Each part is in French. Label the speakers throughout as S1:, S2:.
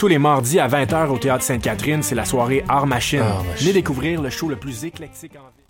S1: Tous les mardis à 20h au Théâtre Sainte-Catherine, c'est la soirée Art Machine. Venez découvrir le show le plus éclectique en ville.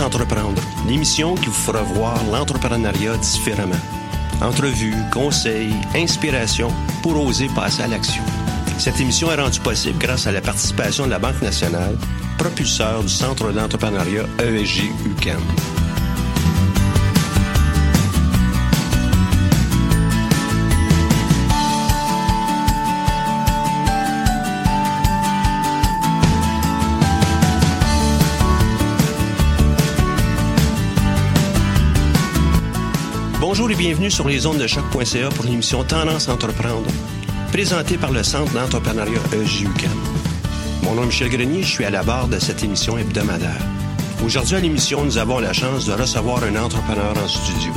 S2: Entreprendre, l'émission qui vous fera voir l'entrepreneuriat différemment. Entrevues, conseils, inspiration pour oser passer à l'action. Cette émission est rendue possible grâce à la participation de la Banque nationale, propulseur du Centre d'entrepreneuriat ESG Bonjour et bienvenue sur les ondes de choc.ca pour l'émission Tendance Entreprendre, présentée par le Centre d'entrepreneuriat EJUCAM. Mon nom est Michel Grenier, je suis à la barre de cette émission hebdomadaire. Aujourd'hui à l'émission, nous avons la chance de recevoir un entrepreneur en studio.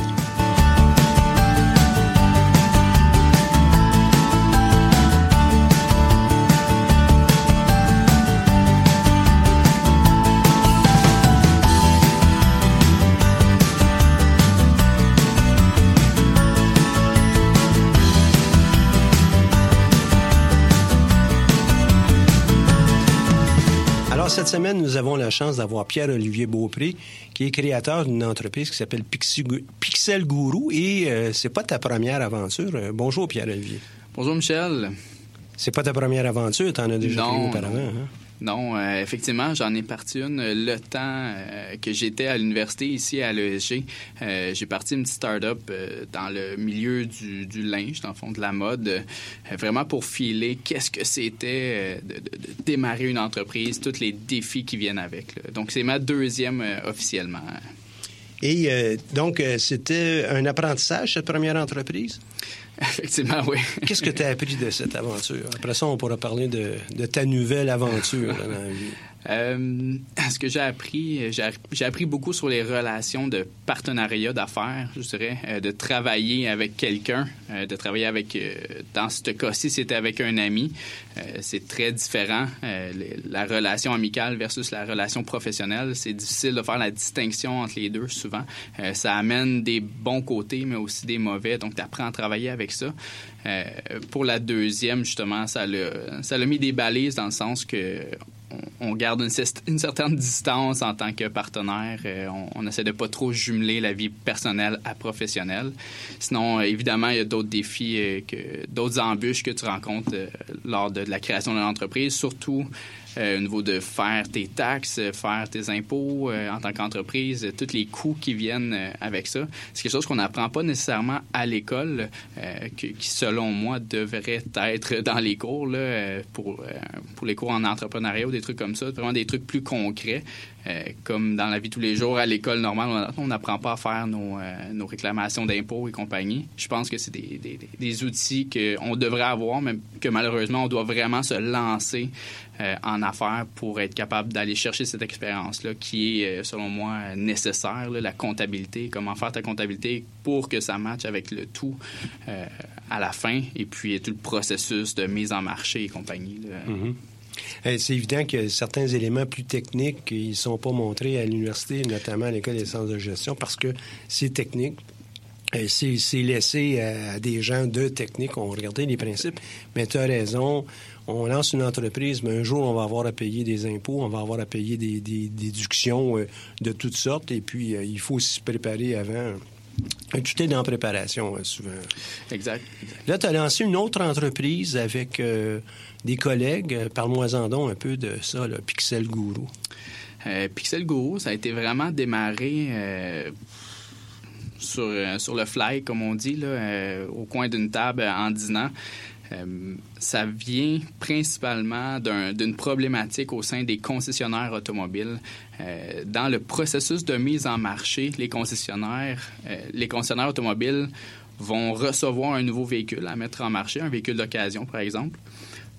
S2: Cette semaine, nous avons la chance d'avoir Pierre-Olivier Beaupré, qui est créateur d'une entreprise qui s'appelle Pixel Guru. Et euh, c'est pas ta première aventure. Euh, bonjour, Pierre-Olivier.
S3: Bonjour, Michel.
S2: C'est pas ta première aventure, tu en as déjà créé auparavant. Hein?
S3: Non, euh, effectivement, j'en ai parti une le temps euh, que j'étais à l'université ici à l'ESG. Euh, j'ai parti une petite start-up dans le milieu du, linge, dans le fond de la mode, vraiment pour filer qu'est-ce que c'était de, démarrer une entreprise, tous les défis qui viennent avec. Donc, c'est ma deuxième officiellement.
S2: Et donc, c'était un apprentissage, cette première entreprise?
S3: Effectivement, oui.
S2: Qu'est-ce que tu as appris de cette aventure? Après ça, on pourra parler de, de ta nouvelle aventure dans la vie.
S3: Euh, ce que j'ai appris, j'ai appris beaucoup sur les relations de partenariat d'affaires, je dirais, euh, de travailler avec quelqu'un, euh, de travailler avec, dans ce cas-ci, c'était avec un ami. c'est très différent. la relation amicale versus la relation professionnelle, c'est difficile de faire la distinction entre les deux souvent. ça amène des bons côtés, mais aussi des mauvais. Donc, tu apprends à travailler avec ça. pour la deuxième, justement, ça l'a mis des balises dans le sens que on, garde une, certaine distance en tant que partenaire. Euh, on, essaie de pas trop jumeler la vie personnelle à professionnelle. Sinon, euh, évidemment, il y a d'autres défis, euh, d'autres embûches que tu rencontres lors de, la création d'une entreprise, surtout au niveau de faire tes taxes, faire tes impôts en tant qu'entreprise, tous les coûts qui viennent avec ça. C'est quelque chose qu'on n'apprend pas nécessairement à l'école, qui, selon moi, devrait être dans les cours là, pour, pour les cours en entrepreneuriat ou des trucs comme ça, vraiment des trucs plus concrets, euh, comme dans la vie de tous les jours à l'école normale, on n'apprend pas à faire nos, euh, nos réclamations d'impôts et compagnie. Je pense que c'est des, des, des, outils qu'on devrait avoir, mais que malheureusement, on doit vraiment se lancer euh, en affaires pour être capable d'aller chercher cette expérience-là qui est, selon moi, nécessaire, la comptabilité, comment faire ta comptabilité pour que ça matche avec le tout à la fin, et puis tout le processus de mise en marché et compagnie.
S2: Mm-hmm. C'est évident que certains éléments plus techniques, ils ne sont pas montrés à l'université, notamment à l'École des sciences de gestion, parce que c'est technique. Eh, c'est laissé à, des gens de technique. On regardait les principes. Mais tu as raison. On lance une entreprise, mais un jour, on va avoir à payer des impôts, on va avoir à payer des, déductions euh, de toutes sortes. Et puis, euh, il faut se préparer avant. Tout est dans la préparation, euh, souvent.
S3: Exact.
S2: Là, tu as lancé une autre entreprise avec des collègues. Euh, parle-moi-en donc un peu de ça, le Pixel Guru.
S3: Euh, Pixel Guru, ça a été vraiment démarré euh, sur, sur le fly, comme on dit, là, au coin d'une table en dînant. ça vient principalement d'une problématique au sein des concessionnaires automobiles. dans le processus de mise en marché, les concessionnaires, les concessionnaires automobiles vont recevoir un nouveau véhicule à mettre en marché, un véhicule d'occasion par exemple.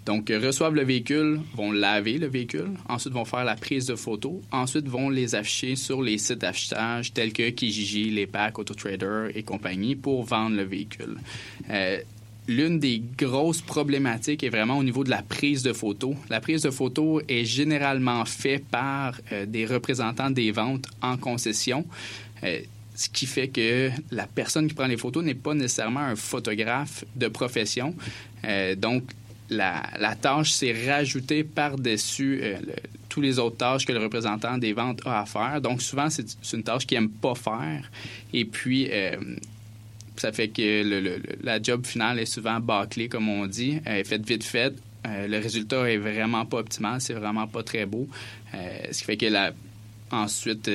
S3: Donc, reçoivent le véhicule, vont laver le véhicule, ensuite vont faire la prise de photos, ensuite vont les afficher sur les sites d'affichage tels que Kijiji, Les Packs, Autotrader et compagnie pour vendre le véhicule. Euh, l'une des grosses problématiques est vraiment au niveau de la prise de photos. La prise de photos est généralement faite par euh, des représentants des ventes en concession. Euh, ce qui fait que la personne qui prend les photos n'est pas nécessairement un photographe de profession. donc, la, tâche s'est rajoutée par-dessus euh, toutes les autres tâches que le représentant des ventes a à faire. Donc, souvent, c'est une tâche qu'il n'aime pas faire. Et puis, euh, ça fait que le, la job finale est souvent bâclée, comme on dit, elle est faite vite faite. Euh, le résultat est vraiment pas optimal, c'est vraiment pas très beau. Euh, ce qui fait que la, ensuite,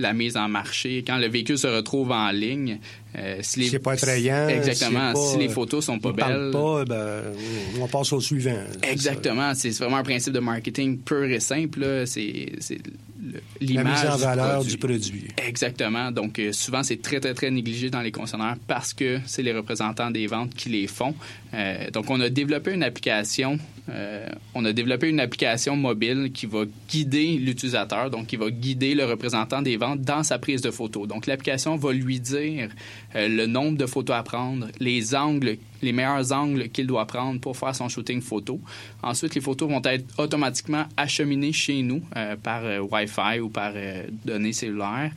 S3: la mise en marché, quand le véhicule se retrouve en ligne,
S2: euh, si c'est pas attrayant.
S3: Exactement. si les photos sont pas belles.
S2: Pas, ben, on passe au suivant.
S3: Exactement. C'est vraiment un principe de marketing pur et simple. C'est
S2: l'image. La mise en valeur du produit.
S3: Exactement. Donc, euh, souvent, c'est très, très, très négligé dans les concessionnaires parce que c'est les représentants des ventes qui les font. Euh, donc, on a développé une application. on a développé une application mobile qui va guider l'utilisateur, donc qui va guider le représentant des ventes dans sa prise de photo. Donc, l'application va lui dire euh, le nombre de photos à prendre, les angles, les meilleurs angles qu'il doit prendre pour faire son shooting photo. Ensuite, les photos vont être automatiquement acheminées chez nous euh, par euh, Wi-Fi ou par données cellulaires.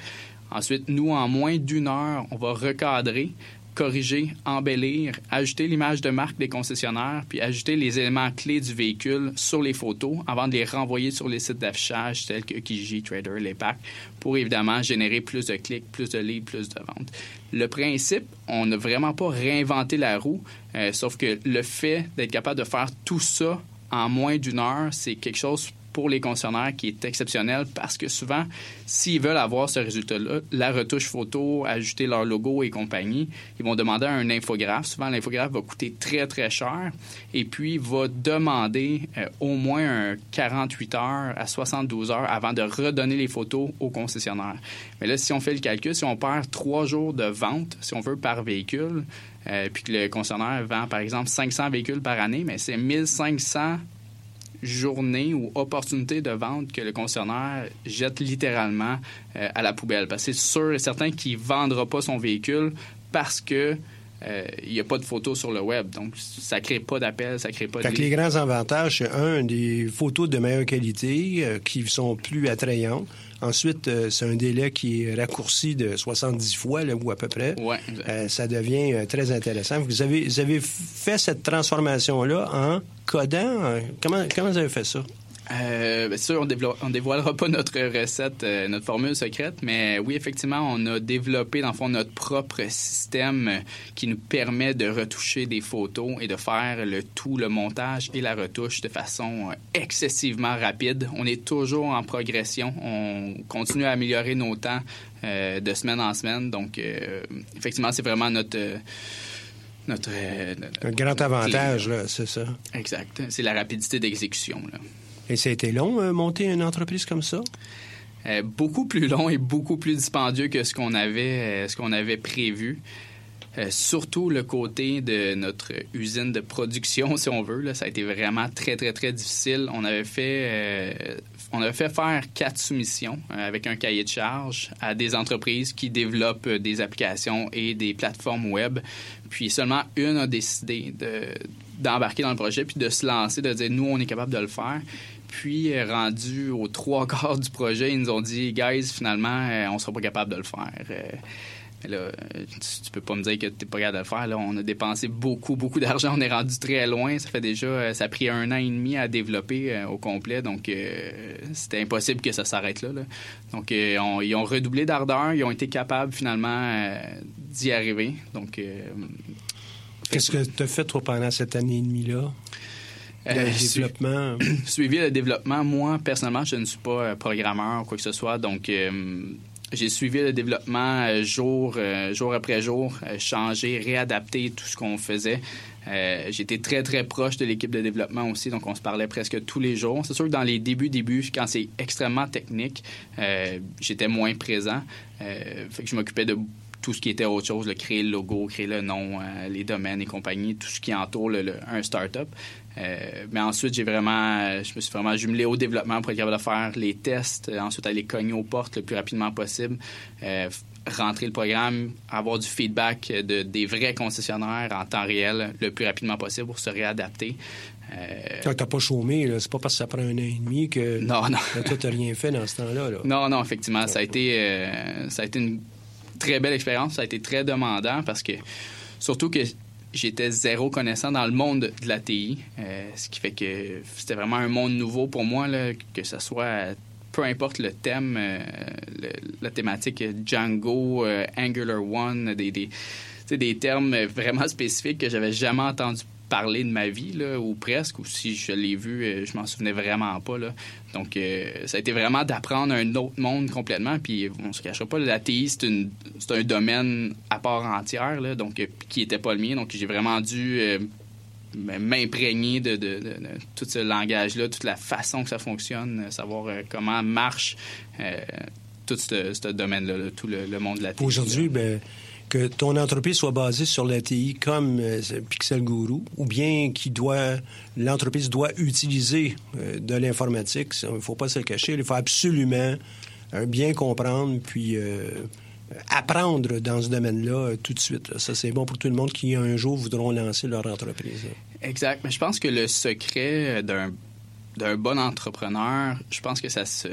S3: Ensuite, nous, en moins d'une heure, on va recadrer corriger, embellir, ajouter l'image de marque des concessionnaires, puis ajouter les éléments clés du véhicule sur les photos avant de les renvoyer sur les sites d'affichage tels que Kijiji, Trader, les packs, pour évidemment générer plus de clics, plus de leads, plus de ventes. Le principe, on n'a vraiment pas réinventé la roue, euh, sauf que le fait d'être capable de faire tout ça en moins d'une heure, c'est quelque chose pour les concessionnaires qui est exceptionnel parce que souvent, s'ils veulent avoir ce résultat-là, la retouche photo, ajouter leur logo et compagnie, ils vont demander un infographe. Souvent, l'infographe va coûter très, très cher et puis va demander euh, au moins 48 heures à 72 heures avant de redonner les photos au concessionnaire. Mais là, si on fait le calcul, si on perd trois jours de vente, si on veut, par véhicule, euh, puis que le concessionnaire vend, par exemple, 500 véhicules par année, mais c'est 1500 journée ou opportunité de vente que le concessionnaire jette littéralement euh, à la poubelle. Parce que c'est sûr et certain qu'il ne vendra pas son véhicule parce que euh, il n'y a pas de photos sur le web. Donc, ça ne crée pas d'appels, ça ne crée pas
S2: de... les grands avantages, c'est un, des photos de meilleure qualité euh, qui sont plus attrayantes. Ensuite, euh, c'est un délai qui est raccourci de 70 fois, là, ou à peu près.
S3: Ouais,
S2: ça devient très intéressant. Vous avez, vous avez fait cette transformation-là en codant. Comment, comment vous avez fait ça?
S3: Euh, bien sûr, on ne dévoilera pas notre recette, euh, notre formule secrète, mais oui, effectivement, on a développé, dans le fond, notre propre système qui nous permet de retoucher des photos et de faire le tout, le montage et la retouche de façon euh, excessivement rapide. On est toujours en progression. On continue à améliorer nos temps euh, de semaine en semaine. Donc, effectivement, c'est vraiment notre... Notre,
S2: Un grand avantage, c'est ça.
S3: Exact. C'est la rapidité d'exécution.
S2: Et ça a été long, euh, monter une entreprise comme ça?
S3: Euh, beaucoup plus long et beaucoup plus dispendieux que ce qu'on avait, euh, ce qu'on avait prévu. surtout le côté de notre usine de production, si on veut. Ça a été vraiment très, très, très difficile. On avait fait, on fait faire quatre soumissions avec un cahier de charge à des entreprises qui développent des applications et des plateformes web. Puis seulement une a décidé de, d'embarquer dans le projet puis de se lancer, de dire nous, on est capable de le faire. Puis, euh, rendu aux trois quarts du projet, ils nous ont dit, guys, finalement, euh, on sera pas capable de le faire. Euh, là, tu, peux pas me dire que tu n'es pas capable de le faire. Là, on a dépensé beaucoup, beaucoup d'argent. On est rendu très loin. Ça fait déjà, ça a pris un an et demi à développer au complet. Donc, c'était impossible que ça s'arrête là, Donc, ils ont redoublé d'ardeur. Ils ont été capables finalement d'y arriver. Donc,
S2: qu'est-ce que tu as fait toi pendant cette année et demie là?
S3: Euh, développement. suivi le développement. Moi, personnellement, je ne suis pas euh, programmeur ou quoi que ce soit, donc euh, j'ai suivi le développement jour, jour après jour, changer, réadapter tout ce qu'on faisait. J'étais très, très proche de l'équipe de développement aussi, donc on se parlait presque tous les jours. C'est sûr que dans les débuts, débuts, quand c'est extrêmement technique, j'étais moins présent. fait que je m'occupais de tout ce qui était autre chose, le créer le logo, créer le nom, les domaines et compagnie, tout ce qui entoure le, un startup. Euh, mais ensuite, j'ai vraiment, je me suis vraiment jumelé au développement pour être capable de faire les tests, euh, ensuite aller cogner aux portes le plus rapidement possible, euh, rentrer le programme, avoir du feedback de, des vrais concessionnaires en temps réel le plus rapidement possible pour se réadapter.
S2: Euh... T'as pas chômé, c'est pas parce que ça prend un an et demi que
S3: non, non.
S2: toi, t'as rien fait dans ce temps-là.
S3: Non, non, effectivement. Ça a, été, ça a été une très belle expérience. Ça a été très demandant parce que, surtout que j'étais zéro connaissant dans le monde de la TI, ce qui fait que c'était vraiment un monde nouveau pour moi, là, que ce soit peu importe le thème, la thématique Django, Angular One, des, des, des termes vraiment spécifiques que j'avais jamais entendu parler de ma vie, là, ou presque, ou si je l'ai vu, euh, je m'en souvenais vraiment pas. Là. Donc, euh, ça a été vraiment d'apprendre un autre monde complètement. Puis, on se cachera pas, l'ATI, c'est, c'est un domaine à part entière, là, donc, euh, qui était pas le mien. Donc, j'ai vraiment dû m'imprégner de, de, tout ce langage-là, toute la façon que ça fonctionne, savoir comment marche tout ce, domaine-là, tout le, monde de la.
S2: Aujourd'hui, ben, que ton entreprise soit basée sur l'ATI comme euh, Pixel Guru, ou bien qu'il doit, l'entreprise doit utiliser euh, de l'informatique. Il ne faut pas se le cacher. Il faut absolument euh, bien comprendre, puis apprendre dans ce domaine-là tout de suite. Ça, c'est bon pour tout le monde qui, un jour, voudront lancer leur entreprise.
S3: Exact. Mais je pense que le secret d'un, d'un bon entrepreneur, je pense que ça se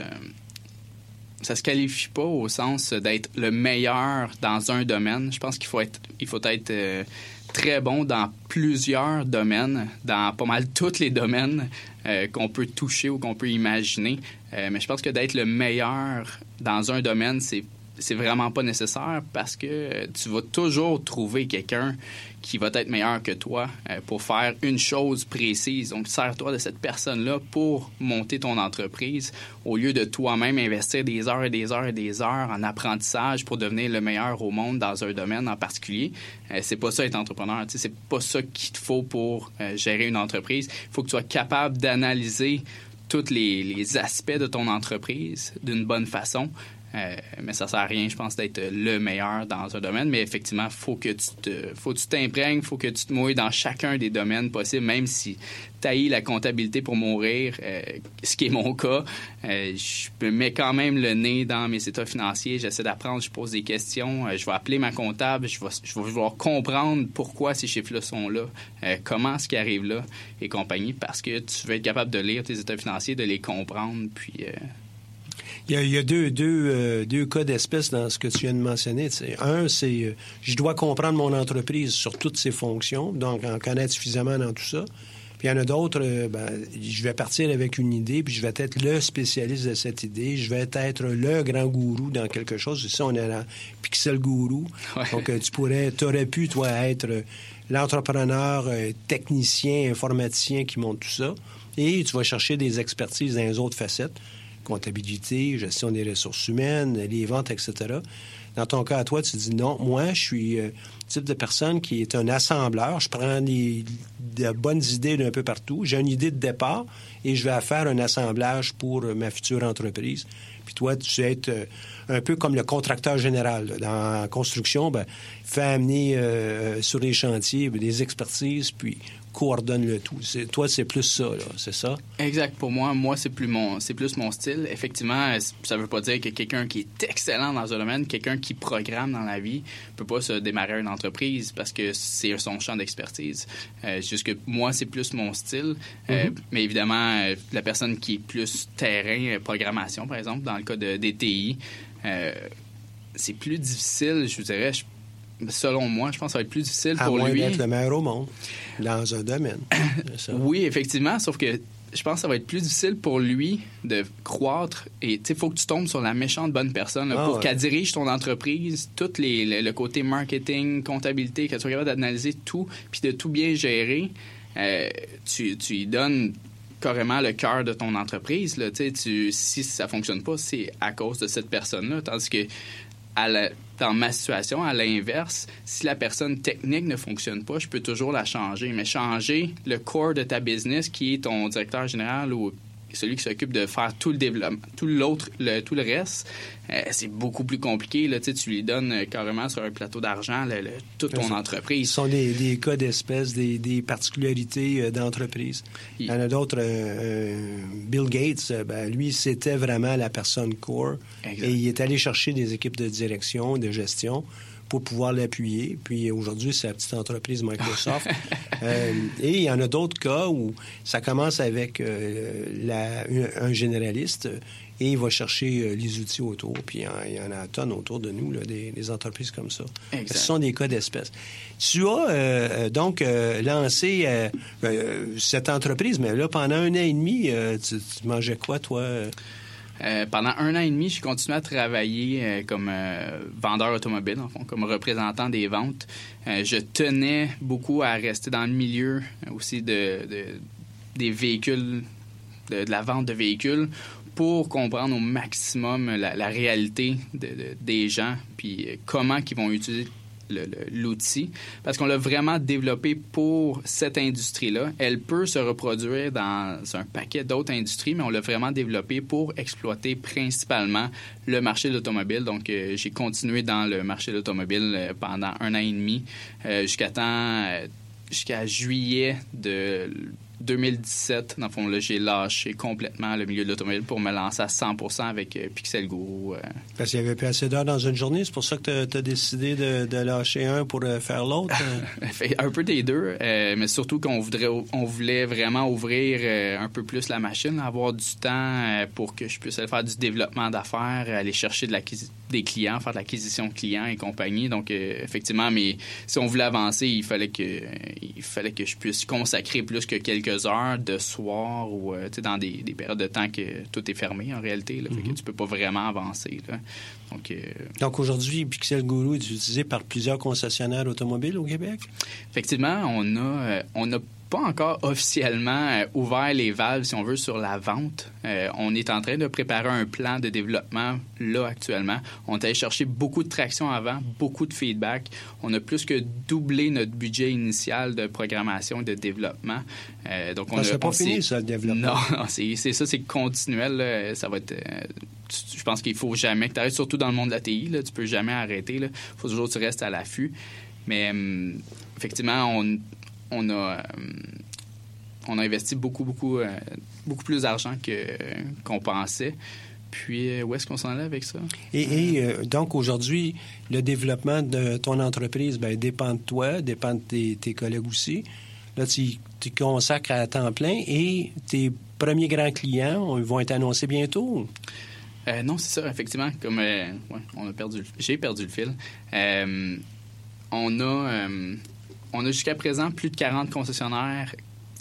S3: ça se qualifie pas au sens d'être le meilleur dans un domaine. Je pense qu'il faut être, il faut être euh, très bon dans plusieurs domaines, dans pas mal tous les domaines euh, qu'on peut toucher ou qu'on peut imaginer. Euh, mais je pense que d'être le meilleur dans un domaine, c'est c'est vraiment pas nécessaire parce que tu vas toujours trouver quelqu'un qui va être meilleur que toi euh, pour faire une chose précise. Donc, sers-toi de cette personne-là pour monter ton entreprise au lieu de toi-même investir des heures et des heures et des heures en apprentissage pour devenir le meilleur au monde dans un domaine en particulier. Euh, c'est pas ça être entrepreneur. C'est pas ça qu'il te faut pour euh, gérer une entreprise. Il faut que tu sois capable d'analyser tous les, les, aspects de ton entreprise d'une bonne façon euh, mais ça sert à rien, je pense, d'être le meilleur dans un domaine. Mais effectivement, faut que tu faut que tu t'imprègnes, faut que tu te mouilles dans chacun des domaines possibles, même si taillis la comptabilité pour mourir, euh, ce qui est mon cas. Euh, je me mets quand même le nez dans mes états financiers. J'essaie d'apprendre, je pose des questions. je vais appeler ma comptable, je vais, je vais vouloir comprendre pourquoi ces chiffres-là sont là, comment ce qui arrive là et compagnie, parce que tu veux être capable de lire tes états financiers, de les comprendre, puis
S2: il y a, deux, deux, euh, deux cas d'espèce dans ce que tu viens de mentionner. Un, c'est euh, je dois comprendre mon entreprise sur toutes ses fonctions, donc en connaître suffisamment dans tout ça. Puis il y en a d'autres, euh, ben, je vais partir avec une idée, puis je vais être le spécialiste de cette idée. Je vais être le grand gourou dans quelque chose. Ici, on est la pixel gourou. Donc, tu pourrais, tu aurais pu, toi, être l'entrepreneur, technicien, informaticien qui monte tout ça. Et tu vas chercher des expertises dans les autres facettes comptabilité, gestion des ressources humaines, les ventes, etc. Dans ton cas, à toi, tu dis non, moi, je suis le euh, type de personne qui est un assembleur. Je prends des, de bonnes idées d'un peu partout. J'ai une idée de départ et je vais faire un assemblage pour ma future entreprise. Puis toi, tu être euh, un peu comme le contracteur général. Dans la construction, ben, fait amener euh, sur les chantiers ben, des expertises, puis coordonne le tout. Toi, c'est plus ça, c'est ça?
S3: Exact. Pour moi, moi, c'est plus mon, c'est plus mon style. Effectivement, ça veut pas dire que quelqu'un qui est excellent dans un domaine, quelqu'un qui programme dans la vie, peut pas se démarrer une entreprise parce que c'est son champ d'expertise. Euh, juste que moi, c'est plus mon style. Euh, mm-hmm. mais évidemment, euh, la personne qui est plus terrain, programmation, par exemple, dans le cas de DTI, c'est plus difficile, je vous dirais. Selon moi, je pense que ça va être plus difficile pour
S2: moins
S3: lui.
S2: d'être le meilleur au monde dans un domaine.
S3: oui, effectivement, sauf que je pense que ça va être plus difficile pour lui de croître. Et il faut que tu tombes sur la méchante bonne personne ah pour qu'elle dirige ton entreprise, tout les, le, côté marketing, comptabilité, qu'elle soit capable d'analyser tout, puis de tout bien gérer. Euh, tu, tu lui donnes carrément le cœur de ton entreprise. Là, tu, si ça fonctionne pas, c'est à cause de cette personne-là. Tandis que dans ma situation, à l'inverse, si la personne technique ne fonctionne pas, je peux toujours la changer. Mais changer le core de ta business, qui est ton directeur général ou celui qui s'occupe de faire tout le développement, tout l'autre, le, tout le reste, euh, c'est beaucoup plus compliqué. Là, tu lui donnes euh, carrément sur un plateau d'argent toute ton entreprise.
S2: Ce sont des, cas d'espèce, des, particularités euh, d'entreprise. Il y en a d'autres. Bill Gates, ben, lui, c'était vraiment la personne core. Et il est allé chercher des équipes de direction, de gestion pour pouvoir l'appuyer. Puis aujourd'hui, c'est la petite entreprise Microsoft. Euh, et il y en a d'autres cas où ça commence avec euh, un généraliste et il va chercher les outils autour. Puis il y en a un tonne autour de nous, là, des, entreprises comme ça. Ce sont des cas d'espèces. Tu as donc lancé cette entreprise, mais là, pendant un an et demi, tu, tu mangeais quoi, toi?
S3: Euh, pendant un an et demi, j'ai continué à travailler euh, comme euh, vendeur automobile, en fond, comme représentant des ventes. je tenais beaucoup à rester dans le milieu aussi de, des véhicules, de, la vente de véhicules, pour comprendre au maximum la, réalité des gens, puis comment ils vont utiliser l'outil parce qu'on l'a vraiment développé pour cette industrie-là. Elle peut se reproduire dans un paquet d'autres industries, mais on l'a vraiment développé pour exploiter principalement le marché de l'automobile. Donc, euh, j'ai continué dans le marché de l'automobile euh, pendant un an et demi euh, jusqu'à temps jusqu'à juillet de 2017, dans le fond, j'ai lâché complètement le milieu de l'automobile pour me lancer à 100 avec euh, Pixel Guru. Euh.
S2: Parce qu'il n'y avait plus assez d'heures dans une journée, c'est pour ça que tu as, décidé de, lâcher un pour euh, faire l'autre?
S3: un peu des deux, mais surtout qu'on voudrait, on voulait vraiment ouvrir un peu plus la machine, avoir du temps pour que je puisse aller faire du développement d'affaires, aller chercher de des clients, faire de l'acquisition clients et compagnie. Donc, effectivement, mais si on voulait avancer, il fallait que, il fallait que je puisse consacrer plus que quelques heures de soir ou euh, dans des, périodes de temps que tout est fermé en réalité. Là, fait que mhm. tu peux pas vraiment avancer. Donc, euh,
S2: Donc aujourd'hui, Pixel Guru est utilisé par plusieurs concessionnaires automobiles au Québec?
S3: Effectivement, on a, euh, on a pas encore officiellement euh, ouvert les valves, si on veut, sur la vente. Euh, on est en train de préparer un plan de développement là actuellement. On a allé chercher beaucoup de traction avant, beaucoup de feedback. On a plus que doublé notre budget initial de programmation et de développement.
S2: Euh, donc on pas fini ça le développement.
S3: Non, c'est ça, c'est continuel. Ça va être. je pense qu'il faut jamais que tu arrêtes, surtout dans le monde de la TI. Là, tu peux jamais arrêter. Il faut toujours que tu restes à l'affût. Mais hum, effectivement, on on a, euh, on a investi beaucoup, beaucoup, euh, beaucoup plus d'argent qu'on pensait. Puis, euh, où est-ce qu'on s'en est avec ça?
S2: Et, donc, aujourd'hui, le développement de ton entreprise ben, dépend de toi, dépend de tes, collègues aussi. Là, tu, tu consacres à temps plein et tes premiers grands clients vont être annoncés bientôt?
S3: non, c'est ça, effectivement. Comme on a perdu, j'ai perdu le fil. on a on a jusqu'à présent plus de 40 concessionnaires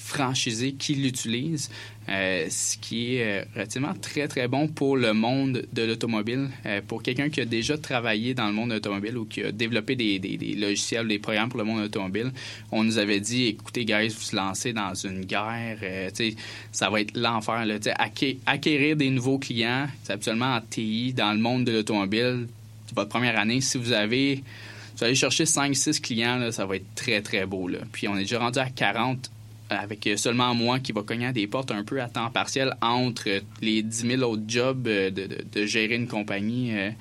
S3: franchisés qui l'utilisent, euh, ce qui est euh, relativement très, très bon pour le monde de l'automobile. Euh, pour quelqu'un qui a déjà travaillé dans le monde de l'automobile ou qui a développé des, des, des, logiciels, des programmes pour le monde de l'automobile, on nous avait dit, écoutez, guys, vous vous lancez dans une guerre, ça va être l'enfer. acquérir des nouveaux clients, c'est absolument en TI, dans le monde de l'automobile, votre première année, si vous avez vous allez chercher 5-6 clients, ça va être très, très beau. Puis on est déjà rendu à 40 avec seulement moi qui va cogner à des portes un peu à temps partiel entre les 10 000 autres jobs euh, de, gérer une compagnie. Euh,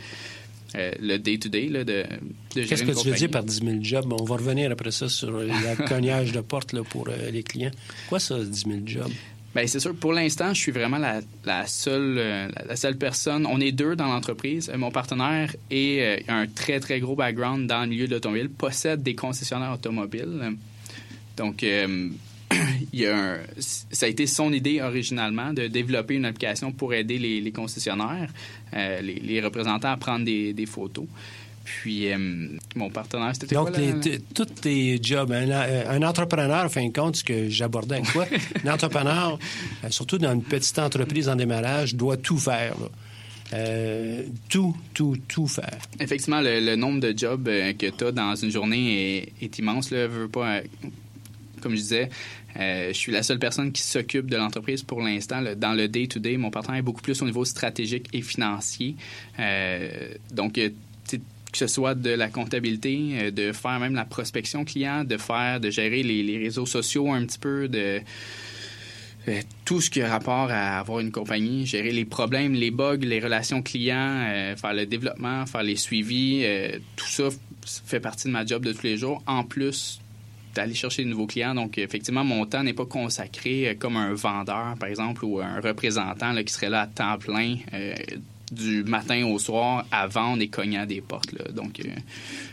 S3: euh, le day-to-day de, de
S2: Qu'est-ce que tu veux dire par 10 000 jobs? On va revenir après ça sur le cognage de porte pour les clients. Quoi ça, 10 000 jobs?
S3: Bien, c'est sûr. Pour l'instant, je suis vraiment la, seule, euh, seule personne. On est deux dans l'entreprise. Euh, mon partenaire est, euh, a un très, très gros background dans le milieu de l'automobile, possède des concessionnaires automobiles. Donc, il y a ça a été son idée originalement de développer une application pour aider les, concessionnaires, les, représentants à prendre des photos. Puis, euh, mon partenaire, c'était
S2: Donc, tous tes jobs, un, entrepreneur, en fin de compte, ce que j'abordais avec toi, un entrepreneur, euh, surtout dans une petite entreprise en démarrage, doit tout faire. Euh, tout, tout, tout faire.
S3: Effectivement, le, nombre de jobs que tu as dans une journée est, immense. Là, veux pas, comme je disais, je suis la seule personne qui s'occupe de l'entreprise pour l'instant. Dans le day-to-day, mon partenaire est beaucoup plus au niveau stratégique et financier. donc, que ce soit de la comptabilité, euh, de faire même la prospection client, de faire, de gérer les, réseaux sociaux un petit peu, de euh, tout ce qui a rapport à avoir une compagnie, gérer les problèmes, les bugs, les relations clients, euh, faire le développement, faire les suivis, tout ça fait partie de ma job de tous les jours. En plus d'aller chercher de nouveaux clients. Donc, effectivement, mon temps n'est pas consacré comme un vendeur, par exemple, ou un représentant qui serait là à temps plein du matin au soir à vendre et des portes. Donc, euh,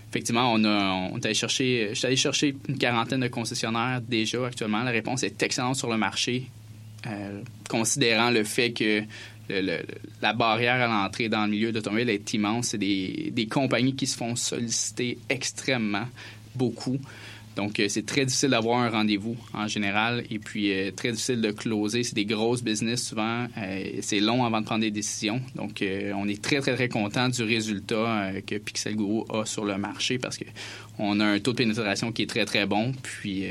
S3: effectivement, on a, on allé chercher, je suis allé chercher une quarantaine de concessionnaires déjà actuellement. La réponse est excellente sur le marché, euh, considérant le fait que la barrière à l'entrée dans le milieu d'automobile est immense. C'est des, des compagnies qui se font solliciter extrêmement beaucoup. Donc, euh, c'est très difficile d'avoir un rendez-vous en général et puis euh, très difficile de closer. C'est des grosses business souvent. Euh, c'est long avant de prendre des décisions. Donc, on est très, très, très content du résultat que Pixel Guru a sur le marché parce qu'on a un taux de pénétration qui est très, très bon. Puis,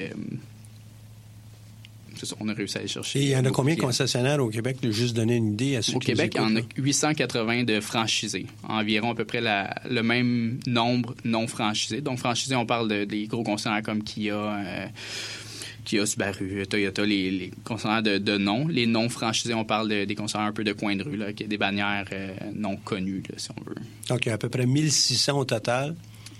S3: on a réussi à aller chercher.
S2: Et il y en a combien de concessionnaires au Québec? De juste donner une idée à ceux
S3: au Québec, il y en a 880 de franchisés. Environ à peu près le même nombre non franchisés. Donc, franchisés, on parle de, des gros concessionnaires comme Kia. Euh, Kia, Subaru, Toyota, les, concessionnaires de, nom. Les non franchisés, on parle des concessionnaires un peu de coin de rue, là, des bannières euh, non connues, si on veut.
S2: Donc, il y a à peu près 1600 au total.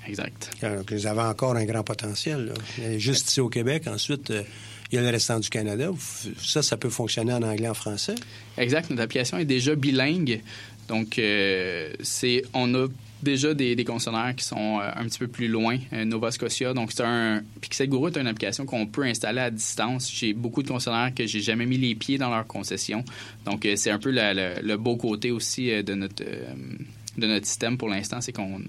S3: Exact.
S2: Donc, vous avez encore un grand potentiel. Juste ici au Québec. Ensuite, euh, il y a le restant du Canada. Ça, ça peut fonctionner en anglais, en français.
S3: Exact. Notre application est déjà bilingue. Donc, euh, c'est, on a déjà des, des concessionnaires qui sont euh, un petit peu plus loin, euh, Nova Scotia. Donc, c'est un Pixel Guru est une application qu'on peut installer à distance. J'ai beaucoup de concessionnaires que j'ai jamais mis les pieds dans leur concession. Donc, c'est un peu le beau côté aussi de notre de notre système pour l'instant, c'est qu'on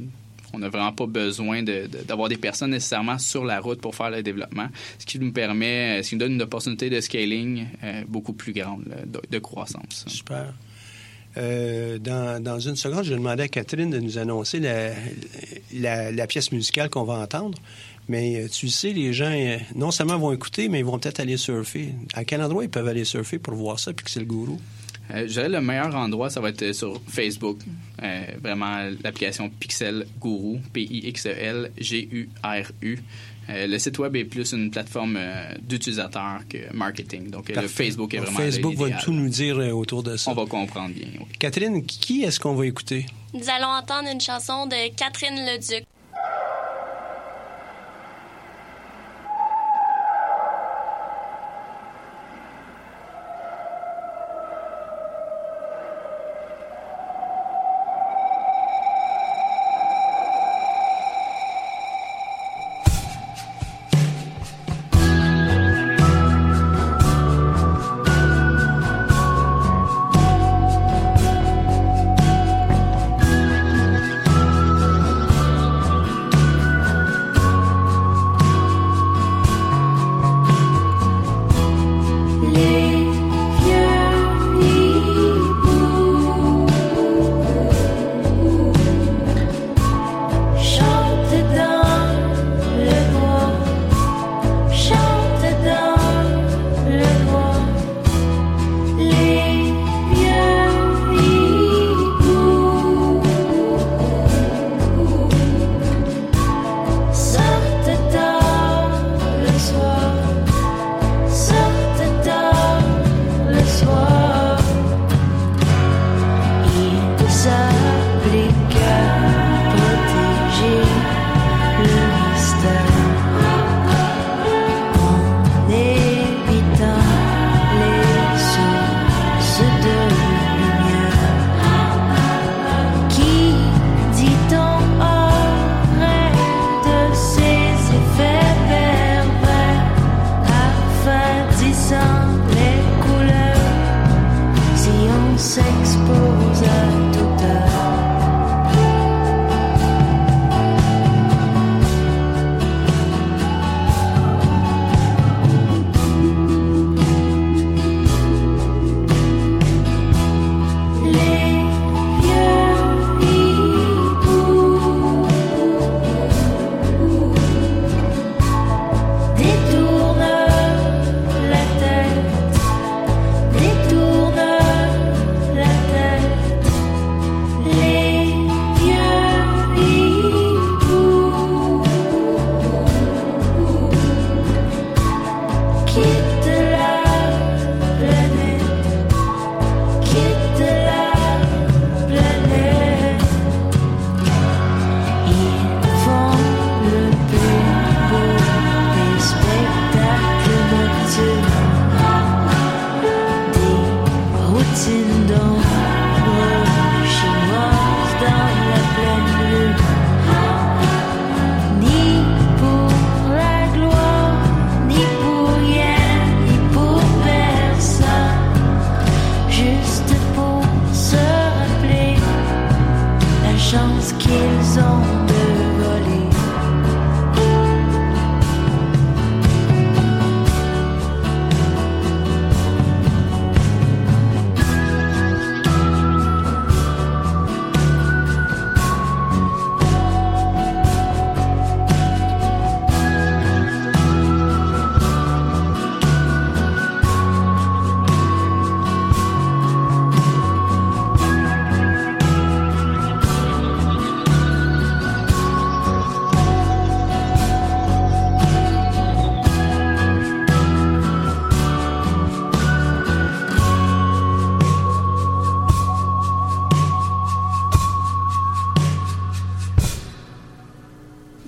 S3: on n'a vraiment pas besoin d'avoir des personnes nécessairement sur la route pour faire le développement, ce qui nous permet, ce qui nous donne une opportunité de scaling euh, beaucoup plus grande, de, croissance.
S2: Super. Euh, dans, une seconde, je vais demander à Catherine de nous annoncer la, pièce musicale qu'on va entendre. Mais euh, tu sais, les gens, non seulement vont écouter, mais ils vont peut-être aller surfer. À quel endroit ils peuvent aller surfer pour voir ça, puis que c'est le gourou?
S3: Euh, je dirais le meilleur endroit, ça va être sur Facebook. Euh, vraiment, l'application Pixel Guru, P-I-X-E-L-G-U-R-U. Euh, le site web est plus une plateforme d'utilisateur que marketing. Donc, le Facebook est vraiment.
S2: Facebook va tout nous dire autour de ça.
S3: On va comprendre bien.
S2: Catherine, qui est-ce qu'on va écouter?
S4: Nous allons entendre une chanson de Catherine Leduc.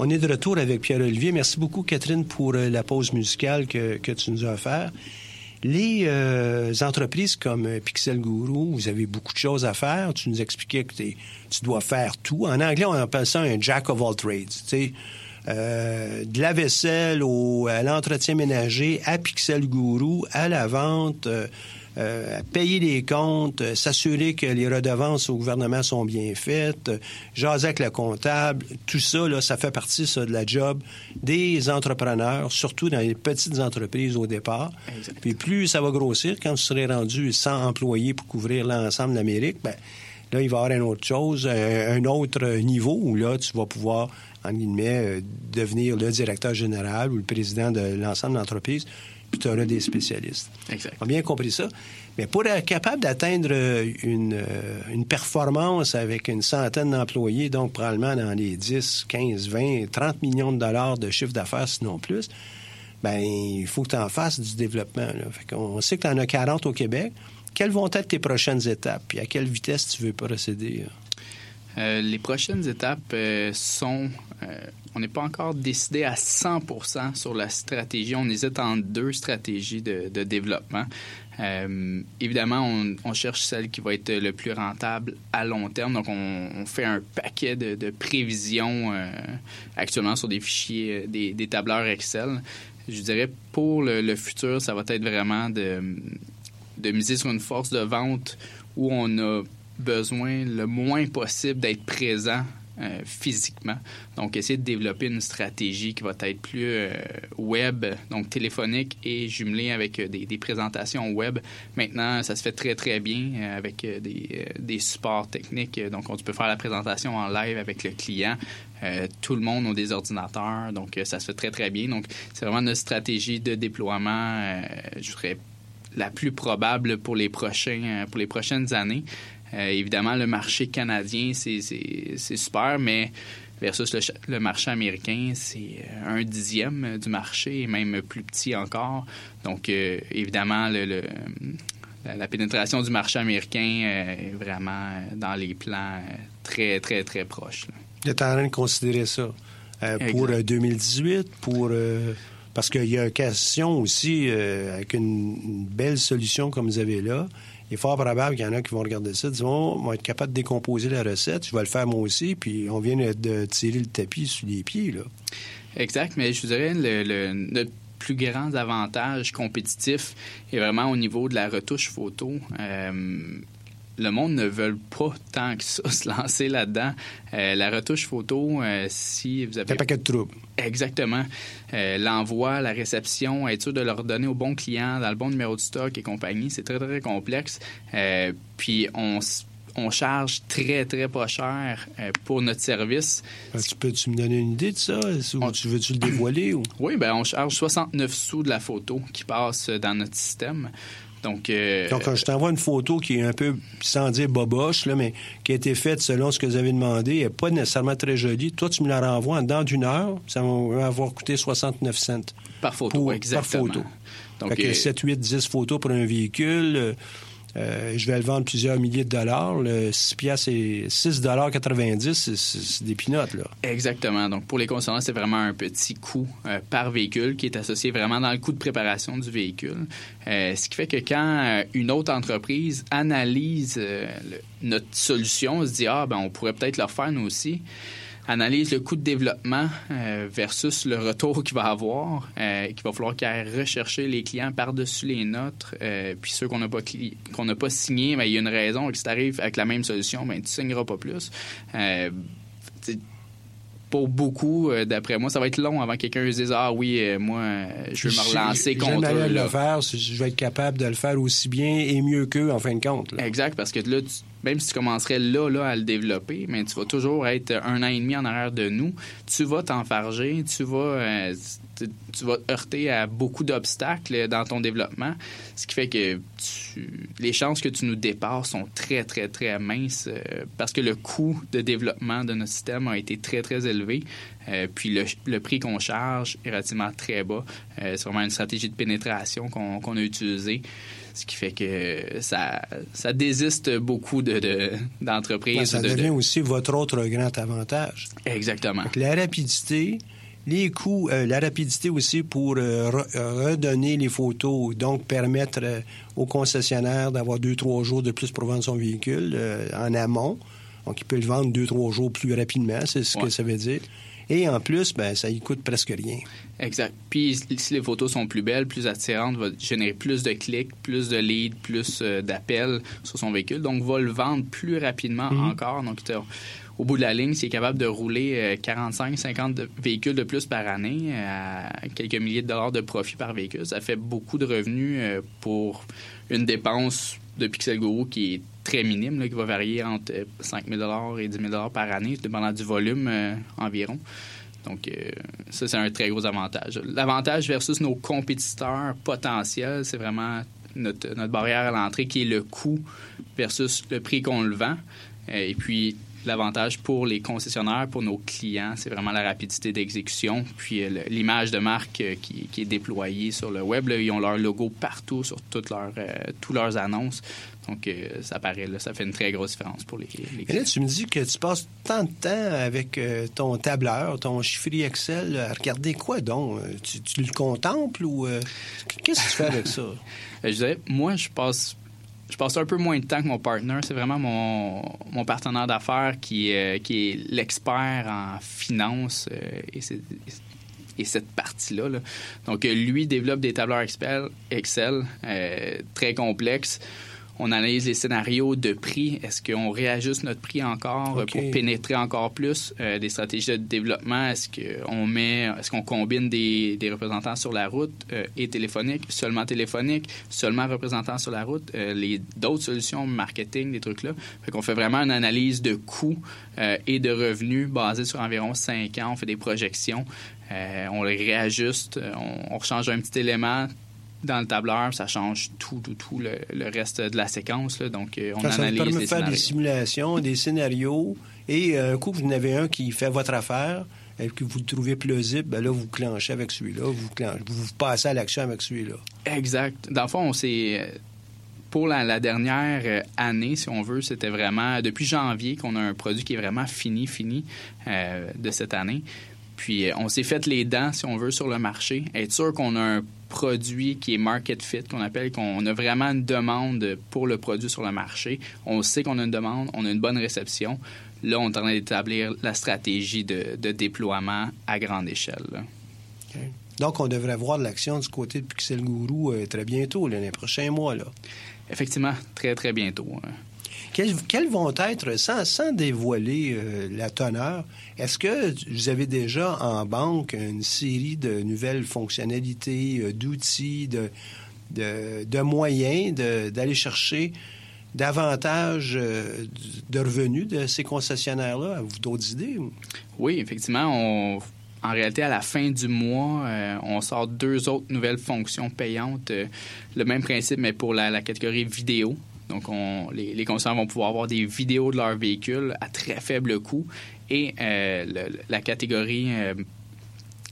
S2: On est de retour avec Pierre-Olivier. Merci beaucoup, Catherine, pour euh, la pause musicale que, que tu nous as offert. Les euh, entreprises comme euh, Pixel Guru, vous avez beaucoup de choses à faire. Tu nous expliquais que tu dois faire tout. En anglais, on appelle ça un jack of all trades. Euh, de la vaisselle au, à l'entretien ménager, à Pixel Guru, à la vente, payer les comptes, euh, s'assurer que les redevances au gouvernement sont bien faites, euh, jaser avec le comptable, tout ça, là, ça fait partie ça, de la job des entrepreneurs, surtout dans les petites entreprises au départ. Puis plus ça va grossir, quand vous serez rendu 100 employés pour couvrir l'ensemble de l'Amérique, ben, là, il va y avoir une autre chose, un, autre niveau où là, tu vas pouvoir, en guillemets, devenir le directeur général ou le président de l'ensemble de l'entreprise puis tu auras des spécialistes.
S3: Exact.
S2: On a bien compris ça. Mais pour être capable d'atteindre une, une, performance avec une centaine d'employés, donc probablement dans les 10, 15, 20, 30 millions de dollars de chiffre d'affaires, sinon plus, ben il faut que tu en fasses du développement. On sait que tu en as 40 au Québec. Quelles vont être tes prochaines étapes? Puis à quelle vitesse tu veux procéder?
S3: Euh, les prochaines étapes euh, sont on n'est pas encore décidé à 100% sur la stratégie. On hésite entre deux stratégies de, développement. Euh, évidemment, on, cherche celle qui va être le plus rentable à long terme. Donc, on, fait un paquet de, prévisions euh, actuellement sur des fichiers, euh, des, tableurs Excel. Je dirais, pour le, futur, ça va être vraiment de miser sur une force de vente où on a besoin le moins possible d'être présent euh, physiquement. Donc, essayer de développer une stratégie qui va être plus euh, web, donc téléphonique et jumelée avec euh, des, présentations web. Maintenant, ça se fait très, très bien avec des, supports techniques. Donc, on peut faire la présentation en live avec le client. tout le monde a des ordinateurs, donc ça se fait très, très bien. Donc, c'est vraiment notre stratégie de déploiement, je dirais, la plus probable pour les, prochains, pour les prochaines années. Euh, évidemment, le marché canadien, c'est super, mais versus le, marché américain, c'est euh, un dixième du marché, et même plus petit encore. Donc, euh, évidemment, le, la, pénétration du marché américain est vraiment dans les plans très, très, très proches.
S2: Tu es en train de considérer ça pour 2018, pour... parce qu'il y a une question aussi, avec une, belle solution comme vous avez là, est fort probable qu'il y en a qui vont regarder ça, disons, on va être capable de décomposer la recette, je vais le faire moi aussi, puis on vient de tirer le tapis sous les pieds, là.
S3: Exact, mais je vous dirais, le, notre plus grand avantage compétitif est vraiment au niveau de la retouche photo. Euh, le monde ne veut pas tant que ça se lancer là-dedans. Euh, la retouche photo, euh, si vous avez...
S2: Un paquet de troubles.
S3: Exactement. Euh, l'envoi, la réception, être sûr de leur donner au bon client, dans le bon numéro de stock et compagnie, c'est très, très complexe. puis on on charge très, très pas cher pour notre service.
S2: tu peux-tu me donner une idée de ça? Ou tu veux-tu le dévoiler? Ou?
S3: Oui, ben on charge 69 sous de la photo qui passe dans notre système. Donc,
S2: euh, Donc, je t'envoie une photo qui est un peu, sans dire boboche, là, mais qui a été faite selon ce que vous avez demandé, elle n'est pas nécessairement très jolie. Toi, tu me la renvoies en dedans d'une heure, ça va avoir coûté 69 cents.
S3: Par photo, exactement.
S2: Par photo. Donc, 7, 8, 10 photos pour un véhicule. Euh, je vais le vendre plusieurs milliers de dollars. Le 6 piastres et 6,90 c'est des pinottes, là.
S3: Exactement. Donc, pour les consommateurs, c'est vraiment un petit coût euh, par véhicule qui est associé vraiment dans le coût de préparation du véhicule. Euh, ce qui fait que quand une autre entreprise analyse notre solution, on se dit, ah, ben, on pourrait peut-être le faire nous aussi analyse le coût de développement euh, versus le retour qu'il va avoir, euh, qu'il va falloir qu'il aille rechercher les clients par-dessus les nôtres, euh, puis ceux qu'on n'a pas qu'on n'a pas signés, mais ben, il y a une raison que si tu arrives avec la même solution, ben, tu ne signeras pas plus pour beaucoup, d'après moi, ça va être long avant que quelqu'un se dise Ah oui, moi, je veux me relancer contre eux.
S2: le faire, je vais être capable de le faire aussi bien et mieux qu'eux, en fin de compte.
S3: Exact, parce que là, tu, même si tu commencerais là, là, à le développer, mais tu vas toujours être un an et demi en arrière de nous. Tu vas t'enfarger, tu vas, euh, tu, vas heurter à beaucoup d'obstacles dans ton développement, ce qui fait que les chances que tu nous dépasses sont très, très, très minces euh, parce que le coût de développement de notre système a été très, très élevé. Euh, puis le, prix qu'on charge est relativement très bas. c'est vraiment une stratégie de pénétration qu'on a utilisée Ce qui fait que ça, ça désiste beaucoup de, d'entreprises.
S2: Ben, ça devient aussi votre autre grand avantage.
S3: Exactement.
S2: la rapidité, les coûts, euh, la rapidité aussi pour euh, redonner les photos, donc permettre euh, aux concessionnaires d'avoir deux, trois jours de plus pour vendre son véhicule en amont. Donc, il peut le vendre deux, trois jours plus rapidement, c'est ce que ça veut dire. Et en plus, ben, ça y coûte presque rien.
S3: Exact. Puis si les photos sont plus belles, plus attirantes, va générer plus de clics, plus de leads, plus euh, d'appels sur son véhicule. Donc, va le vendre plus rapidement mhm. encore. Donc, au bout de la ligne, s'il est capable de rouler 45-50 euh, véhicules de plus par année à quelques milliers de dollars de profit par véhicule, ça fait beaucoup de revenus euh, pour une dépense de Pixel Guru qui est très minime, qui va varier entre 5 000 et 10 000 par année, dépendant du volume environ. Donc, euh, ça, c'est un très gros avantage. L'avantage versus nos compétiteurs potentiels, c'est vraiment notre, barrière à l'entrée qui est le coût versus le prix qu'on le vend. Euh, et puis, l'avantage pour les concessionnaires, pour nos clients, c'est vraiment la rapidité d'exécution, puis euh, l'image de marque qui, est déployée sur le web. ils ont leur logo partout sur toutes leurs, toutes leurs annonces. Donc, euh, ça paraît, là, ça fait une très grosse différence pour les, les
S2: Et là, tu me dis que tu passes tant de temps avec euh, ton tableur, ton chiffrier Excel, à regarder quoi donc? Euh, tu, le contemples ou qu'est-ce que tu fais avec ça?
S3: je dirais, moi, je passe je passe un peu moins de temps que mon partner. C'est vraiment mon, mon partenaire d'affaires qui, qui est l'expert en finance et, et cette partie-là. Donc, lui développe des tableurs Excel, Excel très complexes on analyse les scénarios de prix. Est-ce qu'on réajuste notre prix encore pour pénétrer encore plus euh, des stratégies de développement? Est-ce qu'on met, est-ce qu'on combine des, représentants sur la route euh, et téléphoniques, seulement téléphoniques, seulement représentants sur la route, euh, les d'autres solutions marketing, des trucs là. Fait qu'on fait vraiment une analyse de coûts et de revenus basée sur environ cinq ans. On fait des projections. on les réajuste, on, on change un petit élément dans le tableur, ça change tout, tout, tout le, reste de la séquence. Donc, euh, on
S2: ça,
S3: analyse
S2: ça permet
S3: de
S2: faire des simulations, des scénarios, et euh, un coup, vous en avez un qui fait votre affaire, et que vous le trouvez plausible, ben là, vous clenchez avec celui-là, vous, vous passez à l'action avec celui-là.
S3: Exact. Dans le fond, c'est... Euh, pour la, dernière année, si on veut, c'était vraiment depuis janvier qu'on a un produit qui est vraiment fini, fini de cette année. Puis on s'est fait les dents, si on veut, sur le marché. Être sûr qu'on a un produit qui est market fit, qu'on appelle, qu'on a vraiment une demande pour le produit sur le marché. On sait qu'on a une demande, on a une bonne réception. Là, on est en train d'établir la stratégie de, déploiement à grande échelle.
S2: Donc, on devrait voir de l'action du côté de Pixel Guru euh, très bientôt, les prochains mois. Là.
S3: Effectivement, très, très bientôt. Hein.
S2: Quels, vont être, sans, dévoiler euh, la teneur, est-ce que vous avez déjà en banque une série de nouvelles fonctionnalités, euh, d'outils, de, de, moyens d'aller chercher davantage euh, de revenus de ces concessionnaires-là? Avez-vous d'autres idées?
S3: Oui, effectivement. en réalité, à la fin du mois, on sort deux autres nouvelles fonctions payantes. le même principe, mais pour la catégorie vidéo. Donc, on, les, les consommateurs vont pouvoir avoir des vidéos de leur véhicule à très faible coût. Et euh, la catégorie euh,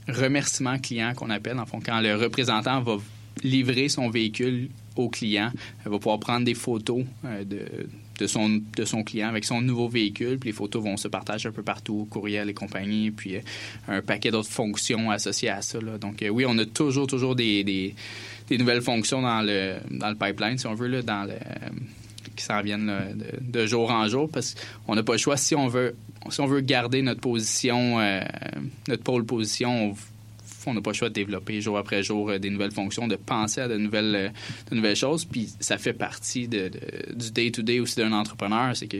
S3: remerciement client qu'on appelle, en fond, quand le représentant va livrer son véhicule au client, va pouvoir prendre des photos euh, de, de, son, de son client avec son nouveau véhicule, puis les photos vont se partager un peu partout, courriel et compagnie, puis un paquet d'autres fonctions associées à ça. Donc, oui, on a toujours, toujours des, des nouvelles fonctions dans le, dans le pipeline, si on veut, là, dans le, qui s'en viennent de, jour en jour, parce qu'on n'a pas le choix. Si on veut, si on veut garder notre position, euh, notre pôle position, on n'a pas le choix de développer jour après jour euh, des nouvelles fonctions, de penser à de nouvelles, euh, de nouvelles choses. Puis ça fait partie de, du day-to-day aussi d'un entrepreneur. C'est que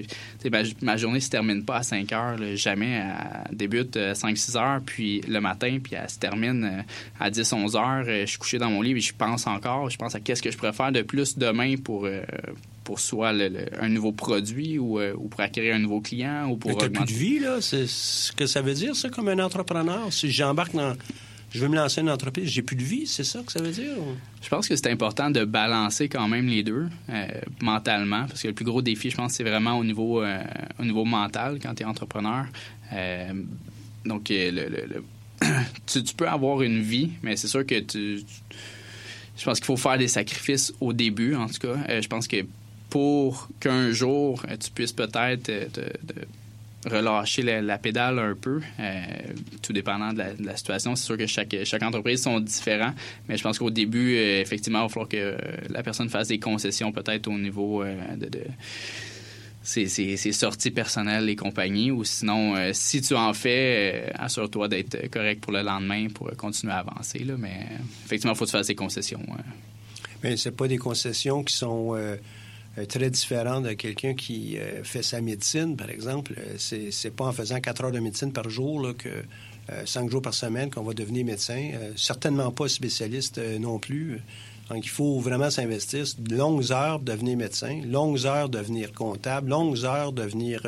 S3: ma, ma, journée se termine pas à 5 heures, jamais. Elle débute à 5-6 heures, puis le matin, puis elle se termine euh, à 10-11 heures. Je suis couché dans mon lit et je pense encore. Je pense à qu'est-ce que je pourrais faire de plus demain pour pour soit un nouveau produit ou, pour acquérir un nouveau client ou pour
S2: Mais plus de vie, là? C'est ce que ça veut dire, ça, comme un entrepreneur? Si j'embarque dans, je veux me lancer une entreprise, j'ai plus de vie, c'est ça que ça veut dire?
S3: Je pense que c'est important de balancer quand même les deux euh, mentalement, parce que le plus gros défi, je pense, c'est vraiment au niveau, euh, au niveau mental quand tu es entrepreneur. Euh, donc, le, tu, peux avoir une vie, mais c'est sûr que tu je pense qu'il faut faire des sacrifices au début, en tout cas. je pense que pour qu'un jour, tu puisses peut-être relâcher la, pédale un peu, euh, tout dépendant de la, situation. C'est sûr que chaque, entreprise sont différents, mais je pense qu'au début, euh, effectivement, il va falloir que la personne fasse des concessions peut-être au niveau euh, de, ses, sorties personnelles et compagnies, ou sinon, si tu en fais, assure-toi d'être correct pour le lendemain pour continuer à avancer. Mais effectivement, il faut que tu fasses des concessions.
S2: Mais c'est pas des concessions qui sont euh, très différent de quelqu'un qui euh, fait sa médecine, par exemple. Euh, c'est, c'est pas en faisant quatre heures de médecine par jour là, que cinq jours par semaine qu'on va devenir médecin. certainement pas spécialiste non plus. Donc, il faut vraiment s'investir. Longues heures devenir médecin, longues heures devenir comptable, longues heures devenir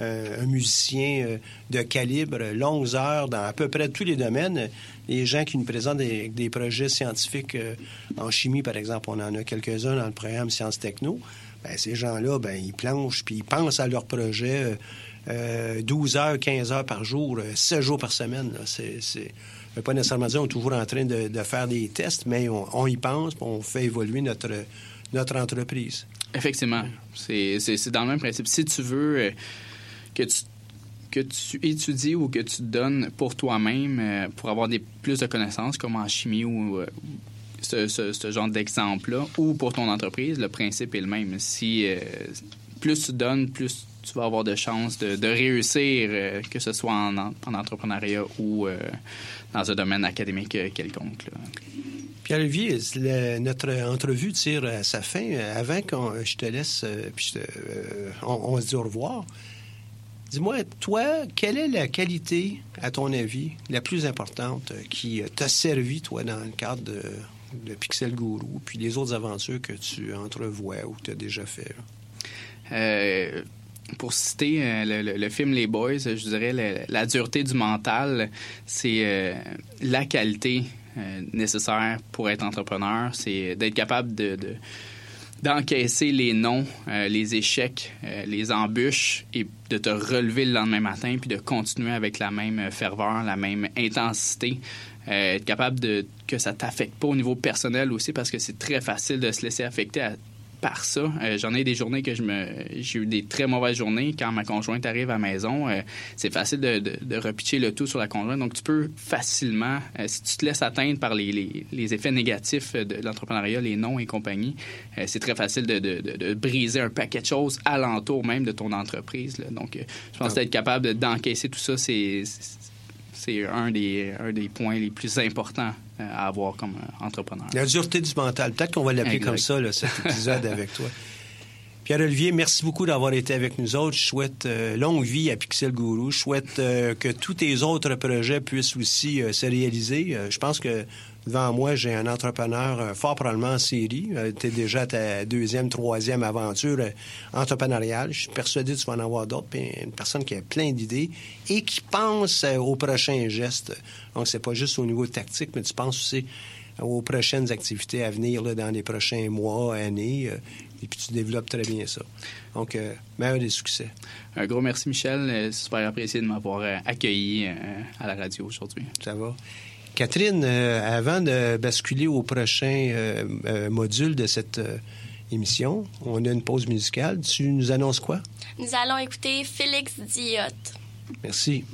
S2: un musicien de calibre, longues heures dans à peu près tous les domaines. Les gens qui nous présentent des, projets scientifiques en chimie, par exemple, on en a quelques-uns dans le programme Sciences Techno. Ben, ces gens-là, ben, ils planchent, puis ils pensent à leur projet euh, 12 euh, heures, 15 heures par jour, 7 euh, jours par semaine. C'est, pas nécessairement dire qu'on est toujours en train de, faire des tests, mais on, y pense, on fait évoluer notre, notre entreprise.
S3: Effectivement. C'est, dans le même principe. Si tu veux euh, que tu que tu étudies ou que tu donnes pour toi-même pour avoir des plus de connaissances, comme en chimie ou, ce, genre d'exemple-là, ou pour ton entreprise, le principe est le même. Si euh, plus tu donnes, plus tu vas avoir de chances de, réussir, euh, que ce soit en, entrepreneuriat ou euh, dans un domaine académique quelconque.
S2: Pierre-Olivier, notre entrevue tire à sa fin. Avant que je te laisse, puis on, on, se dit au revoir. Dis-moi, toi, quelle est la qualité, à ton avis, la plus importante qui t'a servi, toi, dans le cadre de, Pixel Guru, puis les autres aventures que tu entrevois ou que tu as déjà fait?
S3: Euh, pour citer euh, le, film Les Boys, je dirais la, dureté du mental, c'est euh, la qualité nécessaire pour être entrepreneur. C'est d'être capable de, d'encaisser les noms, les échecs, les embûches et de te relever le lendemain matin puis de continuer avec la même ferveur, la même intensité. Euh, être capable que ça t'affecte pas au niveau personnel aussi parce que c'est très facile de se laisser affecter par ça. Euh, j'en ai des journées que je me j'ai eu des très mauvaises journées quand ma conjointe arrive à la maison. Euh, c'est facile de, de, repitcher le tout sur la conjointe. Donc tu peux facilement, si tu te laisses atteindre par les, les, effets négatifs de l'entrepreneuriat, les noms et compagnie, c'est très facile de, de, briser un paquet de choses alentour même de ton entreprise. Donc je pense ah. être capable d'encaisser tout ça, c'est c'est un des, un des points les plus importants euh, à avoir comme euh, entrepreneur.
S2: La dureté du mental. Peut-être qu'on va l'appeler comme ça, cet épisode avec toi. Pierre-Olivier, merci beaucoup d'avoir été avec nous autres. Je souhaite euh, longue vie à Pixel Guru. Je souhaite que tous tes autres projets puissent aussi se réaliser. je pense que Devant moi, j'ai un entrepreneur euh, fort probablement en série. Euh, tu es déjà ta deuxième, troisième aventure euh, entrepreneuriale. Je suis persuadé que tu vas en avoir d'autres. une personne qui a plein d'idées et qui pense aux prochains gestes. Donc, c'est pas juste au niveau tactique, mais tu penses aussi aux prochaines activités à venir dans les prochains mois, années. et puis tu développes très bien ça. Donc, meilleur des succès.
S3: Un gros merci, Michel. C'est super apprécié de m'avoir accueilli à la radio aujourd'hui.
S2: Ça va. Catherine, euh, avant de basculer au prochain euh, euh, module de cette émission, on a une pause musicale. Tu nous annonces quoi?
S4: Nous allons écouter Félix Diot.
S2: Merci.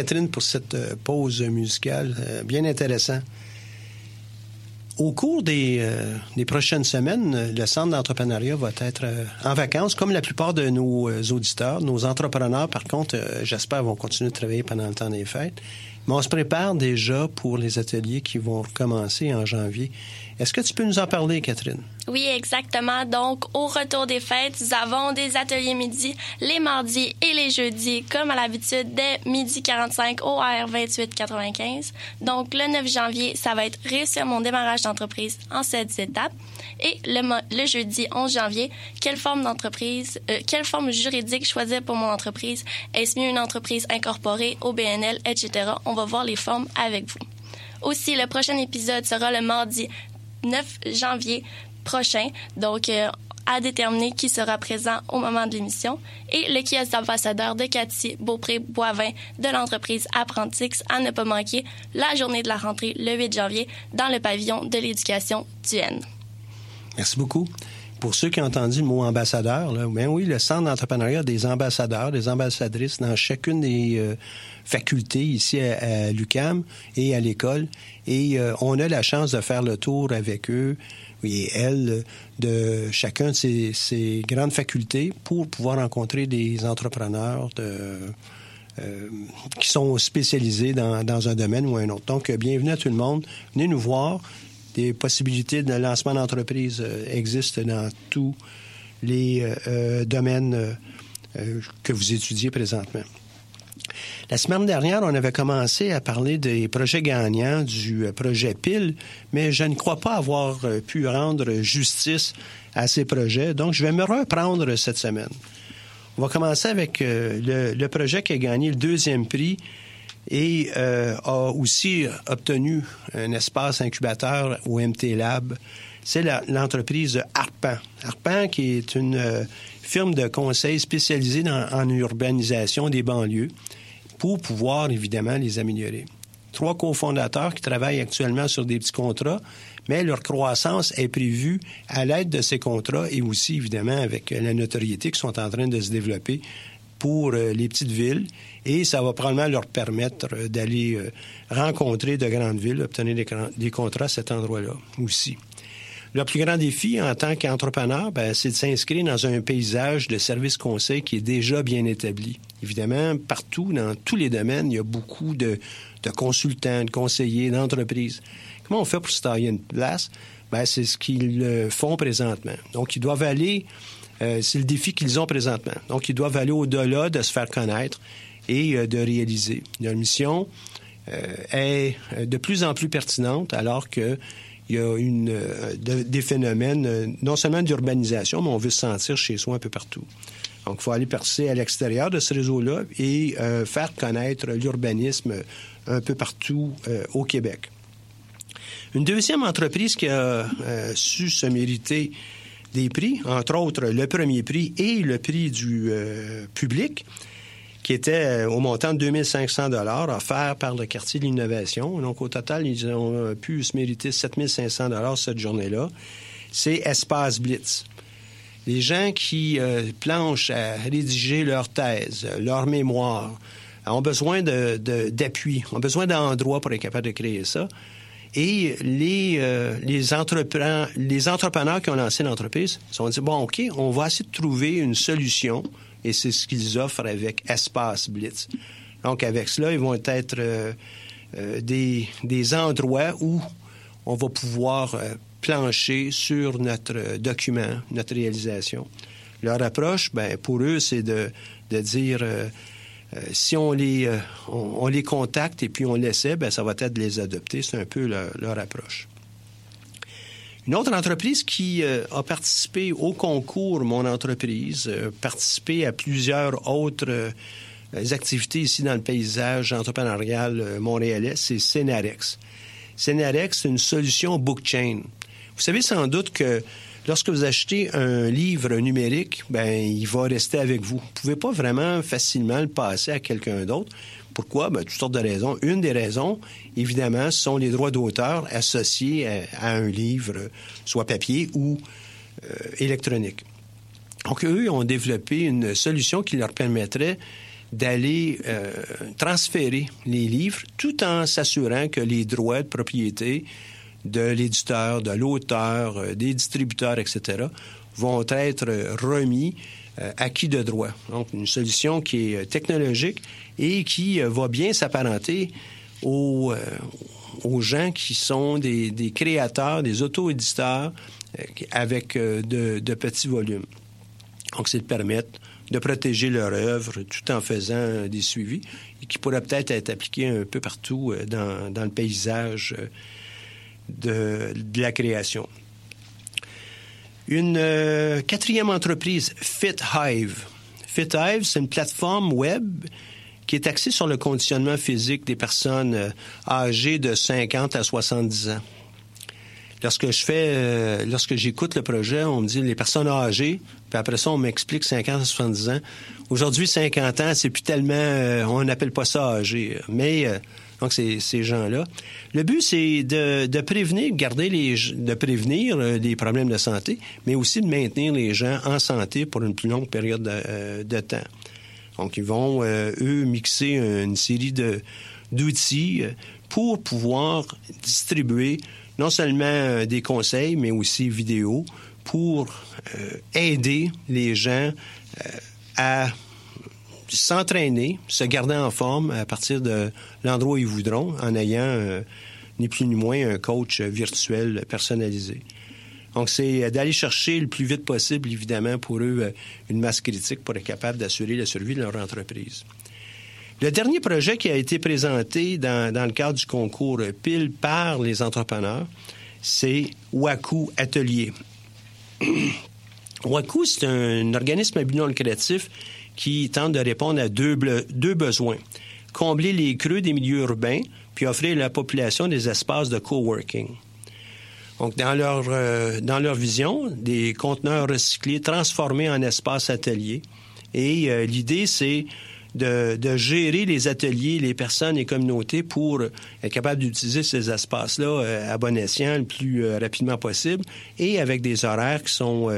S2: Catherine pour cette euh, pause musicale, euh, bien intéressant. Au cours des, euh, des, prochaines semaines, le Centre d'entrepreneuriat va être en vacances, comme la plupart de nos auditeurs. Nos entrepreneurs, par contre, j'espère, vont continuer de travailler pendant le temps des fêtes. On se prépare déjà pour les ateliers qui vont commencer en janvier. Est-ce que tu peux nous en parler, Catherine?
S4: Oui, exactement. Donc, au retour des fêtes, nous avons des ateliers midi les mardis et les jeudis, comme à l'habitude, dès midi 45 au R 2895. Donc, le 9 janvier, ça va être réussir mon démarrage d'entreprise en sept étapes. Et le, le, jeudi 11 janvier, quelle forme d'entreprise, euh, quelle forme juridique choisir pour mon entreprise? Est-ce mieux une entreprise incorporée au BNL, etc.? On va voir les formes avec vous. Aussi, le prochain épisode sera le mardi 9 janvier prochain. Donc, euh, à déterminer qui sera présent au moment de l'émission. Et le kiosque d'ambassadeur de Cathy Beaupré-Boivin de l'entreprise Apprentix à ne pas manquer la journée de la rentrée le 8 janvier dans le pavillon de l'éducation du N.
S2: Merci beaucoup. Pour ceux qui ont entendu le mot ambassadeur, là, ben oui, le centre d'entrepreneuriat des ambassadeurs, des ambassadrices dans chacune des euh, facultés ici à, l'UCAM et à l'école. Et euh, on a la chance de faire le tour avec eux et elles de chacun de ces, grandes facultés pour pouvoir rencontrer des entrepreneurs de, euh, qui sont spécialisés dans, dans, un domaine ou un autre. Donc, bienvenue à tout le monde. Venez nous voir des possibilités de lancement d'entreprise euh, existent dans tous les euh, euh, domaines que vous étudiez présentement. La semaine dernière, on avait commencé à parler des projets gagnants du projet PIL, mais je ne crois pas avoir pu rendre justice à ces projets, donc je vais me reprendre cette semaine. On va commencer avec le, le, projet qui a gagné le deuxième prix et euh, a aussi obtenu un espace incubateur au MT Lab. C'est l'entreprise Arpan. Arpan, qui est une euh, firme de conseil spécialisée dans, en urbanisation des banlieues pour pouvoir évidemment les améliorer. Trois cofondateurs qui travaillent actuellement sur des petits contrats, mais leur croissance est prévue à l'aide de ces contrats et aussi évidemment avec la notoriété qui sont en train de se développer pour euh, les petites villes et ça va probablement leur permettre euh, d'aller euh, rencontrer de grandes villes, obtenir des, contrats à cet endroit-là aussi. Le plus grand défi en tant qu'entrepreneur, ben, c'est de s'inscrire dans un paysage de services conseils qui est déjà bien établi. Évidemment, partout, dans tous les domaines, il y a beaucoup de, consultants, de conseillers, d'entreprises. Comment on fait pour se tailler une place? Ben, c'est ce qu'ils font présentement. Donc, ils doivent aller euh, c'est le défi qu'ils ont présentement. Donc, ils doivent aller au-delà de se faire connaître et euh, de réaliser. Leur mission euh, est de plus en plus pertinente alors que il y a une, des phénomènes non seulement d'urbanisation, mais on veut se sentir chez soi un peu partout. Donc, il faut aller percer à l'extérieur de ce réseau-là et faire connaître l'urbanisme un peu partout au Québec. Une deuxième entreprise qui a su se mériter des prix, entre autres le premier prix et le prix du euh, public, qui était euh, au montant de 2500 dollars offert par le quartier de l'innovation. Donc, au total, ils ont euh, pu se mériter 7500 dollars cette journée-là. C'est Espace Blitz. Les gens qui planchent à rédiger leur thèse, leur mémoire, ont besoin d'appui, ont besoin d'endroits pour être capable de créer ça. Et les, euh, les, entrepreneurs, les entrepreneurs qui ont lancé l'entreprise se sont dit, bon, OK, on va essayer de trouver une solution. Et c'est ce qu'ils offrent avec Espace Blitz. Donc, avec cela, ils vont être euh, euh, des, des endroits où on va pouvoir plancher sur notre document, notre réalisation. Leur approche, ben, pour eux, c'est de, de dire euh, si on les, euh, on, les contacte et puis on l'essaie, ben, ça va être de les adopter. C'est un peu leur, approche. Une autre entreprise qui euh, a participé au concours Mon entreprise, participé à plusieurs autres activités ici dans le paysage entrepreneurial montréalais, c'est Cenarex. Cenarex, c'est une solution blockchain. Vous savez sans doute que lorsque vous achetez un livre numérique, ben il va rester avec vous. Vous ne pouvez pas vraiment facilement le passer à quelqu'un d'autre. Pourquoi? Ben, toutes sortes de raisons. Une des raisons, évidemment, sont les droits d'auteur associés à, un livre, soit papier ou euh, électronique. Donc, eux ont développé une solution qui leur permettrait d'aller euh, transférer les livres tout en s'assurant que les droits de propriété de l'éditeur, de l'auteur, euh, des distributeurs, etc., vont être remis euh, acquis de droit. Donc, une solution qui est technologique et qui va bien s'apparenter aux, gens qui sont des, créateurs, des auto-éditeurs avec de, petits volumes. Donc, c'est de permettre de protéger leur œuvre tout en faisant des suivis et qui pourrait peut-être être appliqué un peu partout euh, dans, le paysage euh, de, la création. Une euh, quatrième entreprise, FitHive. FitHive, c'est une plateforme web qui est axée sur le conditionnement physique des personnes âgées de 50 à 70 ans. Lorsque je fais, euh, lorsque j'écoute le projet, on me dit les personnes âgées, puis après ça, on m'explique 50 à 70 ans. Aujourd'hui, 50 ans, c'est plus tellement, euh, on n'appelle pas ça âgé, mais euh, donc c'est ces gens-là. Le but, c'est de, de, prévenir, garder les, de prévenir des problèmes de santé, mais aussi de maintenir les gens en santé pour une plus longue période de, de temps. Donc, ils vont, eux, mixer une série d'outils pour pouvoir distribuer non seulement euh, des conseils, mais aussi vidéos pour euh, aider les gens euh, à s'entraîner, se garder en forme à partir de l'endroit où ils voudront, en ayant ni plus ni moins un coach virtuel personnalisé. Donc, c'est d'aller chercher le plus vite possible, évidemment, pour eux, une masse critique pour être capable d'assurer la survie de leur entreprise. Le dernier projet qui a été présenté dans, dans le cadre du concours PIL par les entrepreneurs, c'est Waku Atelier. Waku, c'est un organisme à but non lucratif qui tente de répondre à deux, deux besoins. Combler les creux des milieux urbains, puis offrir à la population des espaces de coworking. Donc, dans leur, euh, dans leur vision, des conteneurs recyclés transformés en espaces ateliers. Et euh, l'idée, c'est de, de, gérer les ateliers, les personnes, les communautés pour être capable d'utiliser ces espaces-là euh, à bon escient le plus euh, rapidement possible et avec des horaires qui sont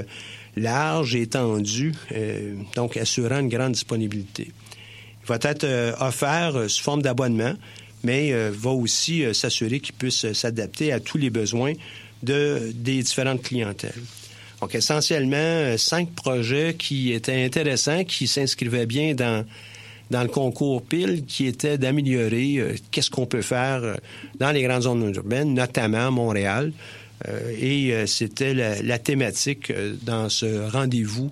S2: euh, larges et étendus, donc assurant une grande disponibilité. Il va être offert sous forme d'abonnement, mais va aussi s'assurer qu'il puisse s'adapter à tous les besoins de, des différentes clientèles. Donc, essentiellement, cinq projets qui étaient intéressants, qui s'inscrivaient bien dans dans le concours PIL qui était d'améliorer euh, qu'est-ce qu'on peut faire euh, dans les grandes zones urbaines, notamment Montréal. Euh, et c'était la, thématique dans ce rendez-vous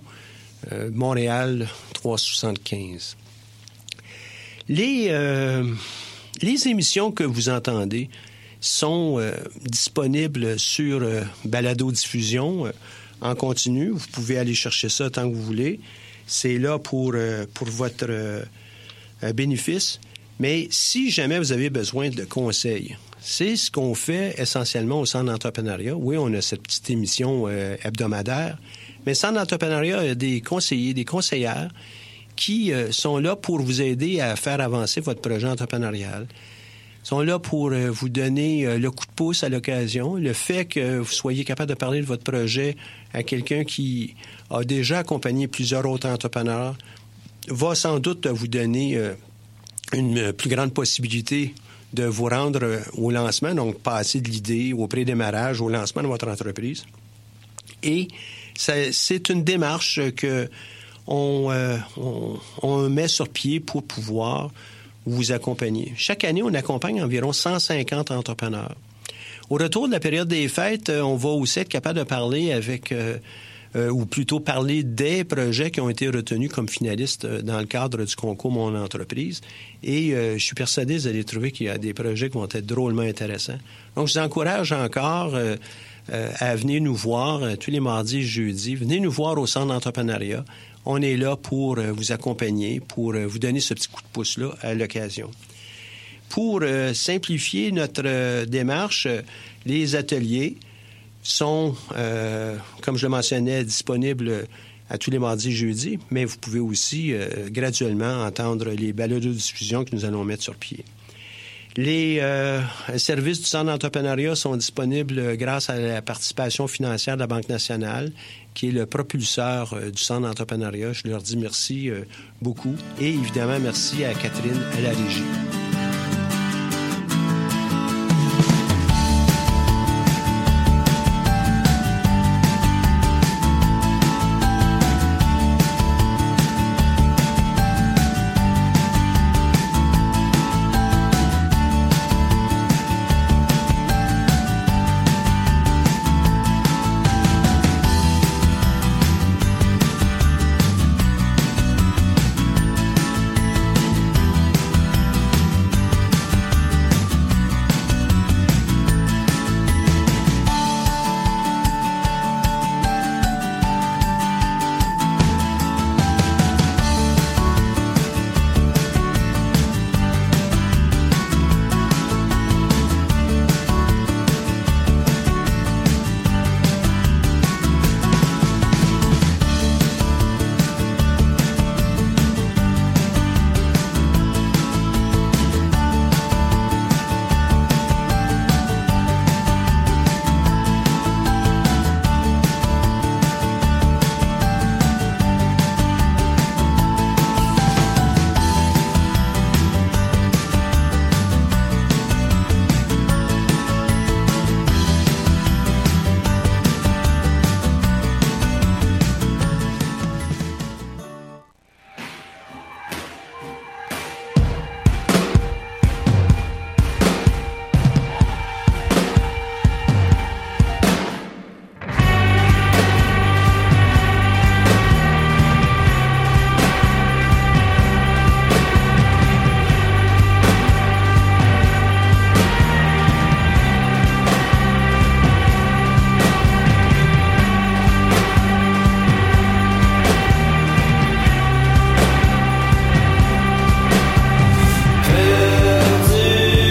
S2: Montréal 375. Les, les émissions que vous entendez sont disponibles sur Balado Diffusion en continu. Vous pouvez aller chercher ça tant que vous voulez. C'est là pour, pour votre bénéfice. Mais si jamais vous avez besoin de conseils, c'est ce qu'on fait essentiellement au Centre d'entrepreneuriat. Oui, on a cette petite émission euh, hebdomadaire, mais le Centre d'entrepreneuriat a des conseillers, des conseillères qui euh, sont là pour vous aider à faire avancer votre projet entrepreneurial. Ils sont là pour euh, vous donner le coup de pouce à l'occasion. Le fait que vous soyez capable de parler de votre projet à quelqu'un qui a déjà accompagné plusieurs autres entrepreneurs va sans doute vous donner une plus grande possibilité de vous rendre euh, au lancement, donc passer de l'idée au pré-démarrage, au lancement de votre entreprise. Et c'est une démarche que euh, on, met sur pied pour pouvoir vous accompagner. Chaque année, on accompagne environ 150 entrepreneurs. Au retour de la période des fêtes, on va aussi être capable de parler avec euh, ou plutôt parler des projets qui ont été retenus comme finalistes euh, dans le cadre du concours Mon entreprise. Et euh, je suis persuadé vous allez trouver qu'il y a des projets qui vont être drôlement intéressants. Donc, je vous encourage encore à venir nous voir tous les mardis et jeudis. Venez nous voir au Centre d'entrepreneuriat. On est là pour vous accompagner, pour vous donner ce petit coup de pouce-là à l'occasion. Pour simplifier notre démarche, les ateliers, sont, euh, comme je le mentionnais, disponibles à tous les mardis et jeudis, mais vous pouvez aussi euh, graduellement entendre les balados de diffusion que nous allons mettre sur pied. Les euh, services du Centre d'entrepreneuriat sont disponibles grâce à la participation financière de la Banque nationale, qui est le propulseur du Centre d'entrepreneuriat. Je leur dis merci beaucoup. Et évidemment, merci à Catherine à la régie.